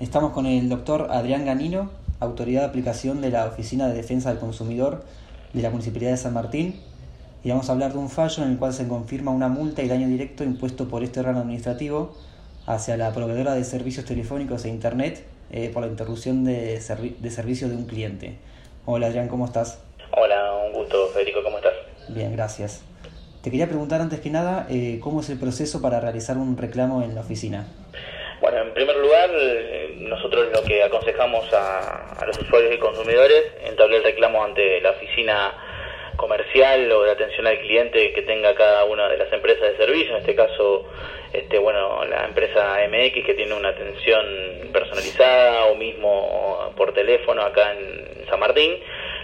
Estamos con el doctor Adrián Ganino, autoridad de aplicación de la Oficina de Defensa del Consumidor de la Municipalidad de San Martín, y vamos a hablar de un fallo en el cual se confirma una multa y daño directo impuesto por este órgano administrativo hacia la proveedora de servicios telefónicos e Internet eh, por la interrupción de, de servicio de un cliente. Hola Adrián, ¿cómo estás? Hola, un gusto Federico, ¿cómo estás? Bien, gracias. Te quería preguntar antes que nada, eh, ¿cómo es el proceso para realizar un reclamo en la oficina? Bueno, en primer lugar, nosotros lo que aconsejamos a, los usuarios y consumidores, entablar el reclamo ante la oficina comercial o de atención al cliente que tenga cada una de las empresas de servicio, en este caso, este, bueno, la empresa MX que tiene una atención personalizada o mismo por teléfono acá en San Martín.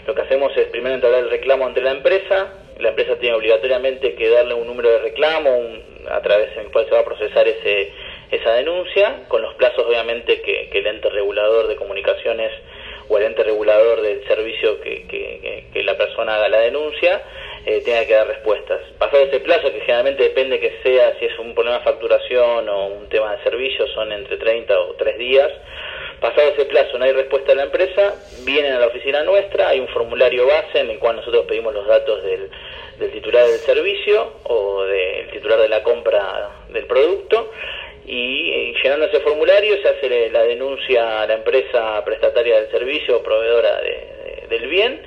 Lo que hacemos es primero entablar el reclamo ante la empresa, la empresa tiene obligatoriamente que darle un número de reclamo a través del cual se va a procesar ese, esa denuncia, con los plazos obviamente que, el ente regulador de comunicaciones o el ente regulador del servicio que, que, la persona haga la denuncia eh, tenga que dar respuestas. Pasado ese plazo, que generalmente depende que sea si es un problema de facturación o un tema de servicio, son entre 30 o 3 días, Pasado ese plazo no hay respuesta de la empresa, vienen a la oficina nuestra, hay un formulario base en el cual nosotros pedimos los datos del, titular del servicio o del titular de la compra del producto y eh, llenando ese formulario se hace la denuncia a la empresa prestataria del servicio o proveedora del bien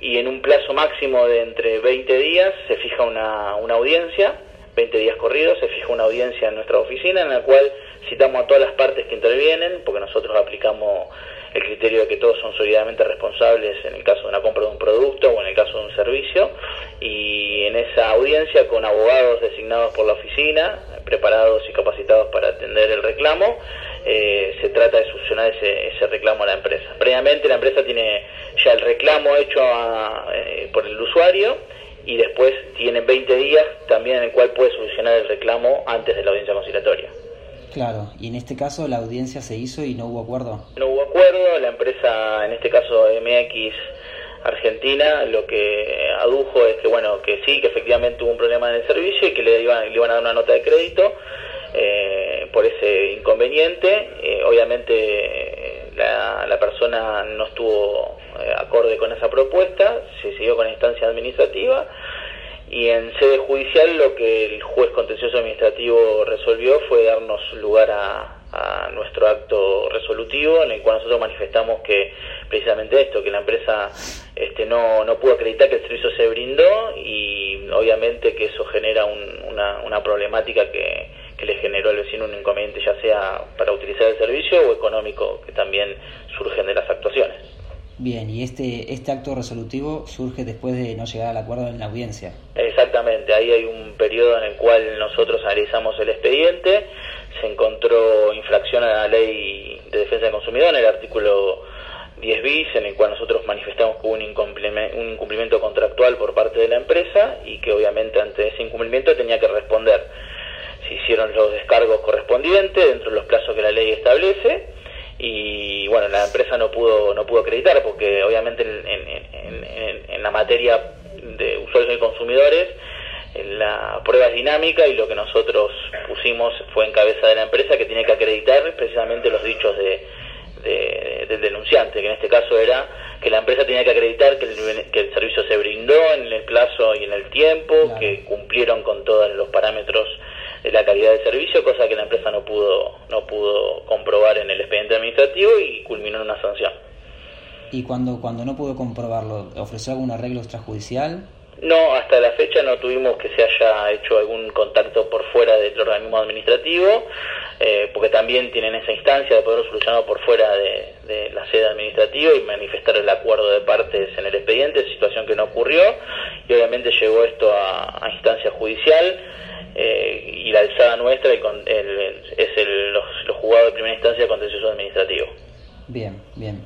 y en un plazo máximo de entre 20 días se fija una, una audiencia, 20 días corridos, se fija una audiencia en nuestra oficina en la cual citamos a todas las partes que intervienen, porque nosotros aplicamos el criterio de que todos son solidariamente responsables en el caso de una compra de un producto o en el caso de un servicio, y en esa audiencia con abogados designados por la oficina, preparados y capacitados para atender el reclamo, eh, se trata de solucionar ese, ese, reclamo a la empresa. Previamente la empresa tiene ya el reclamo hecho eh, por el usuario y después tiene 20 días también en el cual puede solucionar el reclamo antes de la audiencia conciliatoria. Claro, y en este caso la audiencia se hizo y no hubo acuerdo. No hubo acuerdo, la empresa, en este caso MX Argentina, lo que adujo es que, bueno, que sí, que efectivamente hubo un problema en el servicio y que le iban, le iban a dar una nota de crédito eh, por ese inconveniente. Eh, obviamente la, la, persona no estuvo eh, acorde con esa propuesta, se siguió con instancia administrativa y en sede judicial lo que el juez contencioso administrativo resolvió fue darnos lugar a, nuestro acto resolutivo en el cual nosotros manifestamos que precisamente esto, que la empresa este, no, no pudo acreditar que el servicio se brindó y obviamente que eso genera una, una problemática que, que le generó al vecino un inconveniente ya sea para utilizar el servicio o económico que también surgen de las actuaciones. Bien, y este, este acto resolutivo surge después de no llegar al acuerdo en la audiencia. Exactamente, ahí hay un periodo en el cual nosotros analizamos el expediente, se encontró infracción a la ley de defensa del consumidor en el artículo 10 bis, en el cual nosotros manifestamos que hubo un incumplimiento, un incumplimiento contractual por parte de la empresa y que obviamente ante ese incumplimiento tenía que responder. Se hicieron los descargos correspondientes dentro de los plazos que la ley establece y bueno la empresa no pudo no pudo acreditar porque obviamente en, la materia de usuarios y consumidores la prueba es dinámica y lo que nosotros pusimos fue en cabeza de la empresa que tiene que acreditar precisamente los dichos de, del denunciante que en este caso era que la empresa tenía que acreditar que el, que el servicio se brindó en el plazo y en el tiempo que cumplieron con todos los parámetros de la calidad del servicio, cosa que la empresa no pudo, no pudo comprobar en el expediente administrativo y culminó en una sanción. ¿Y cuando, cuando no pudo comprobarlo, ofreció algún arreglo extrajudicial? No, hasta la fecha no tuvimos que se haya hecho algún contacto por fuera del organismo administrativo, eh, porque también tienen esa instancia de poder solucionarlo por fuera de, la sede administrativa y manifestar el acuerdo de partes en el expediente, situación que no ocurrió, y obviamente llegó esto a instancia judicial. Eh, y la alzada nuestra es el, los, los, juzgados de primera instancia contencioso administrativo. Bien, bien.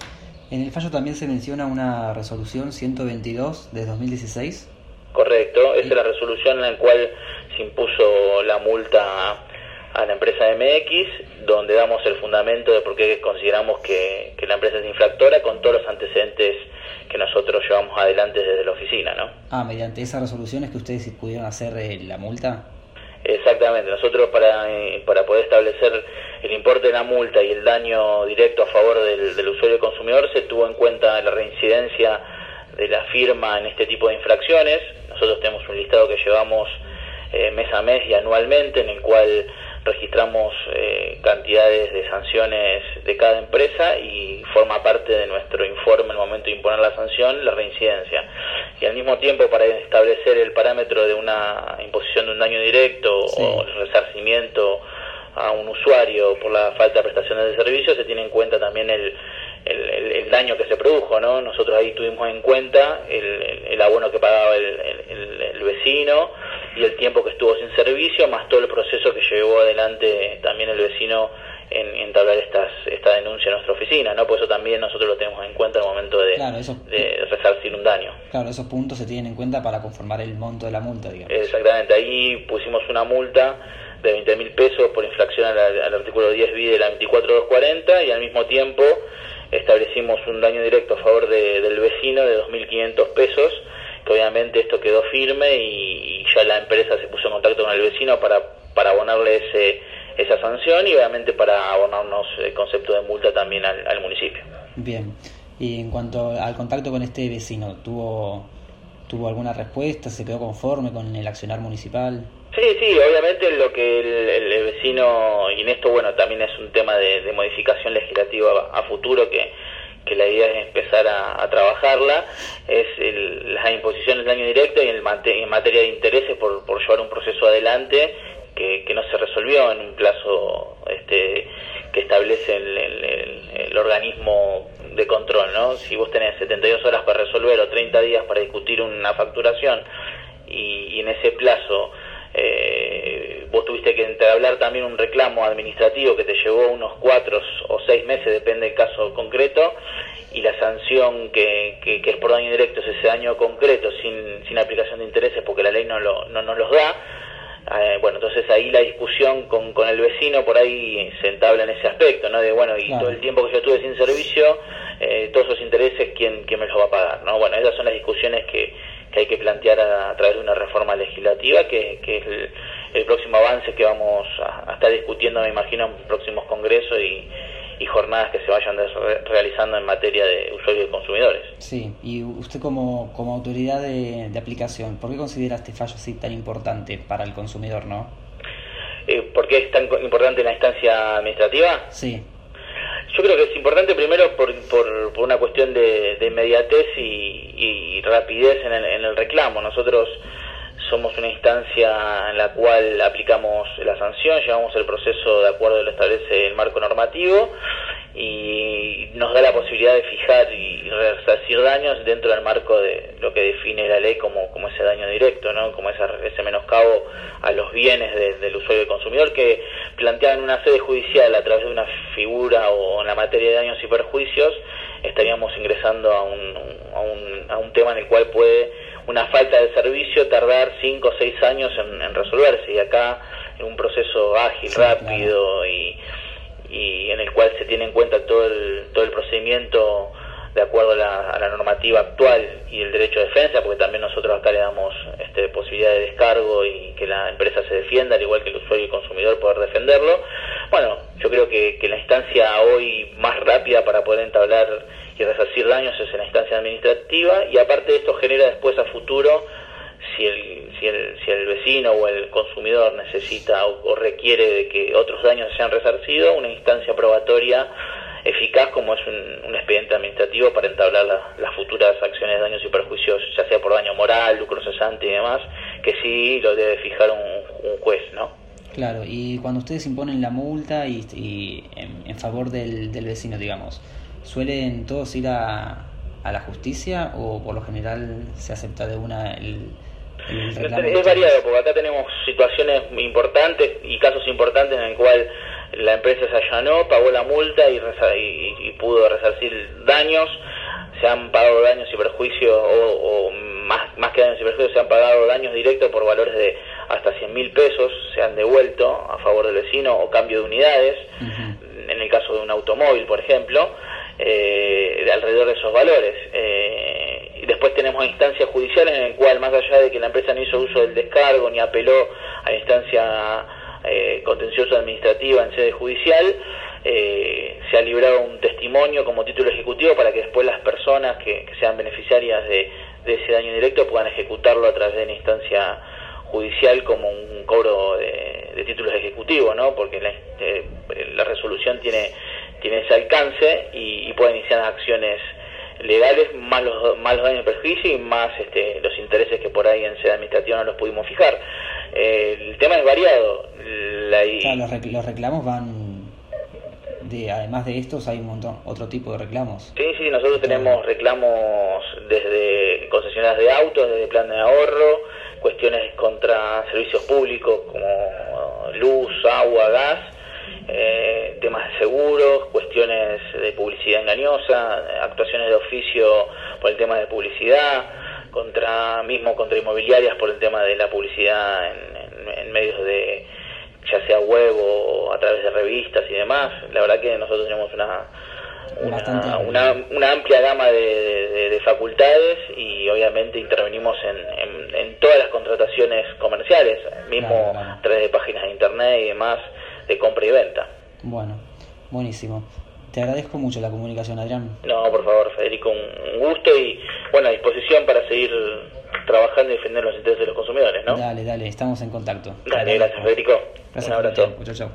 En el fallo también se menciona una resolución 122 de 2016. Correcto, esa es la resolución en la cual se impuso la multa a la empresa MX, donde damos el fundamento de por qué consideramos que, que la empresa es infractora con todos los antecedentes que nosotros llevamos adelante desde la oficina, ¿no? Ah, mediante esa resolución es que ustedes pudieron hacer eh, la multa. Exactamente, nosotros para, eh, para poder establecer el importe de la multa y el daño directo a favor del, del usuario y consumidor, se tuvo en cuenta la reincidencia de la firma en este tipo de infracciones. Nosotros tenemos un listado que llevamos eh, mes a mes y anualmente en el cual registramos eh, cantidades de sanciones de cada empresa y forma parte de nuestro informe en el momento de imponer la sanción la reincidencia. Y al mismo tiempo para establecer el parámetro de una imposición de un daño directo o el resarcimiento a un usuario por la falta de prestaciones de servicios se tiene en cuenta también el, el, daño que se produjo, ¿no? Nosotros ahí tuvimos en cuenta el, el abono que pagaba el, vecino y el tiempo que estuvo sin servicio, más todo el proceso que llevó adelante también el vecino en, entablar estas, esta denuncia en nuestra oficina, ¿no? Por eso también nosotros lo tenemos en cuenta en el momento de, de resarcir un daño. Claro, esos puntos se tienen en cuenta para conformar el monto de la multa, digamos. Exactamente, ahí pusimos una multa de 20 mil pesos por infracción al, al artículo 10 b de la 24240 y al mismo tiempo establecimos un daño directo a favor del vecino de 2.500 pesos, que obviamente esto quedó firme y, ya la empresa se puso en contacto con el vecino para, para abonarle ese, esa sanción y obviamente para abonarnos el concepto de multa también al, municipio. Bien, y en cuanto al contacto con este vecino, ¿tuvo, ¿tuvo alguna respuesta? ¿Se quedó conforme con el accionar municipal? Sí, sí, obviamente lo que el, vecino, y en esto, bueno, también es un tema de, modificación legislativa a, futuro que, que, la idea es empezar a, trabajarla, es la imposición del daño directo y en, en materia de intereses por, por llevar un proceso adelante que, que no se resolvió en un plazo este, que establece el, el, organismo de control, ¿no? Si vos tenés 72 horas para resolver o 30 días para discutir una facturación y, en ese plazo eh, vos tuviste que entablar también un reclamo administrativo que te llevó unos cuatro o seis meses, depende del caso concreto, y la sanción que, que, es por daño directo es ese daño concreto sin, sin aplicación de intereses porque la ley no, lo, no nos los da. Eh, bueno, entonces ahí la discusión con, con el vecino por ahí se entabla en ese aspecto, ¿no? De bueno, y todo el tiempo que yo estuve sin servicio, eh, todos esos intereses, ¿quién, ¿quién me los va a pagar? ¿no? Bueno, esas son las discusiones que, que hay que plantear a, través de una reforma legislativa, que, es el, próximo avance que vamos a, estar discutiendo, me imagino, en próximos congresos y, jornadas que se vayan realizando en materia de usuarios y consumidores. Sí, y usted como, como autoridad de, aplicación, ¿por qué considera este fallo así tan importante para el consumidor, no? Eh, ¿Por qué es tan importante la instancia administrativa? Sí. Yo creo que es importante primero por, por, una cuestión de, inmediatez y, rapidez en el, en el, reclamo. Nosotros somos una instancia en la cual aplicamos la sanción, llevamos el proceso de acuerdo a lo establece el marco normativo y nos da la posibilidad de fijar y resarcir daños dentro del marco de lo que define la ley como, como ese daño directo, ¿no? como ese, ese menoscabo a los bienes del usuario y consumidor que plantean una sede judicial a través de una figura o en la materia de daños y perjuicios estaríamos ingresando a un, a un, a un tema en el cual puede una falta de servicio tardar cinco o seis años en, resolverse y acá en un proceso ágil, rápido y y en el cual se tiene en cuenta todo el, todo el procedimiento de acuerdo a la, normativa actual y el derecho de defensa, porque también nosotros acá le damos este, posibilidad de descargo y que la empresa se defienda, al igual que el usuario y el consumidor poder defenderlo. Bueno, yo creo que, que la instancia hoy más rápida para poder entablar y resarcir daños es en la instancia administrativa y aparte esto genera después a futuro si el, si el, si el vecino o el consumidor necesita o, requiere de que otros daños sean resarcidos, una instancia probatoria eficaz como es un, expediente administrativo para entablar las futuras acciones de daños y perjuicios, ya sea por daño moral, lucro cesante y demás, que sí lo debe fijar un, juez, ¿no? Claro, y cuando ustedes imponen la multa y, en, favor del, del vecino, digamos, ¿suelen todos ir a, a la justicia o por lo general se acepta de una el, es variado, porque acá tenemos situaciones importantes y casos importantes en el cual la empresa se allanó, pagó la multa y, y, pudo resarcir daños, se han pagado daños y perjuicios, o, más, más que daños y perjuicios, se han pagado daños directos por valores de hasta 100 mil pesos, se han devuelto a favor del vecino o cambio de unidades, en el caso de un automóvil, por ejemplo, eh, de alrededor de esos valores. Eh, y después tenemos instancias judiciales en el cual, más allá de que la empresa no hizo uso del descargo ni apeló a la instancia eh, contencioso administrativa en sede judicial, eh, se ha librado un testimonio como título ejecutivo para que después las personas que, sean beneficiarias de, ese daño directo puedan ejecutarlo a través de una instancia judicial como un cobro de, títulos ejecutivos, ¿no? Porque la, eh, la, resolución tiene, tiene ese alcance y, y puede iniciar acciones legales más los, más los daños de perjuicio y más este, los intereses que por ahí en sede administrativa no los pudimos fijar. Eh, el tema es variado. los, reclamos van de, además de estos hay un montón otro tipo de reclamos. Sí, sí, nosotros tenemos reclamos desde concesionarias de autos, desde plan de ahorro, cuestiones contra servicios públicos como luz, agua, gas eh, temas de seguros, cuestiones de publicidad engañosa, actuaciones de oficio por el tema de publicidad, contra mismo contra inmobiliarias por el tema de la publicidad en, medios de ya sea web o a través de revistas y demás. La verdad que nosotros tenemos una una, una, amplia gama de, facultades y obviamente intervenimos en, en, todas las contrataciones comerciales, mismo a través de páginas de internet y demás de compra y venta. Bueno, buenísimo. Te agradezco mucho la comunicación, Adrián. No, por favor, Federico, un gusto y buena disposición para seguir trabajando y defender los intereses de los consumidores, ¿no? Dale, dale, estamos en contacto. Dale, gracias, Federico. Gracias un abrazo. Chao, chao.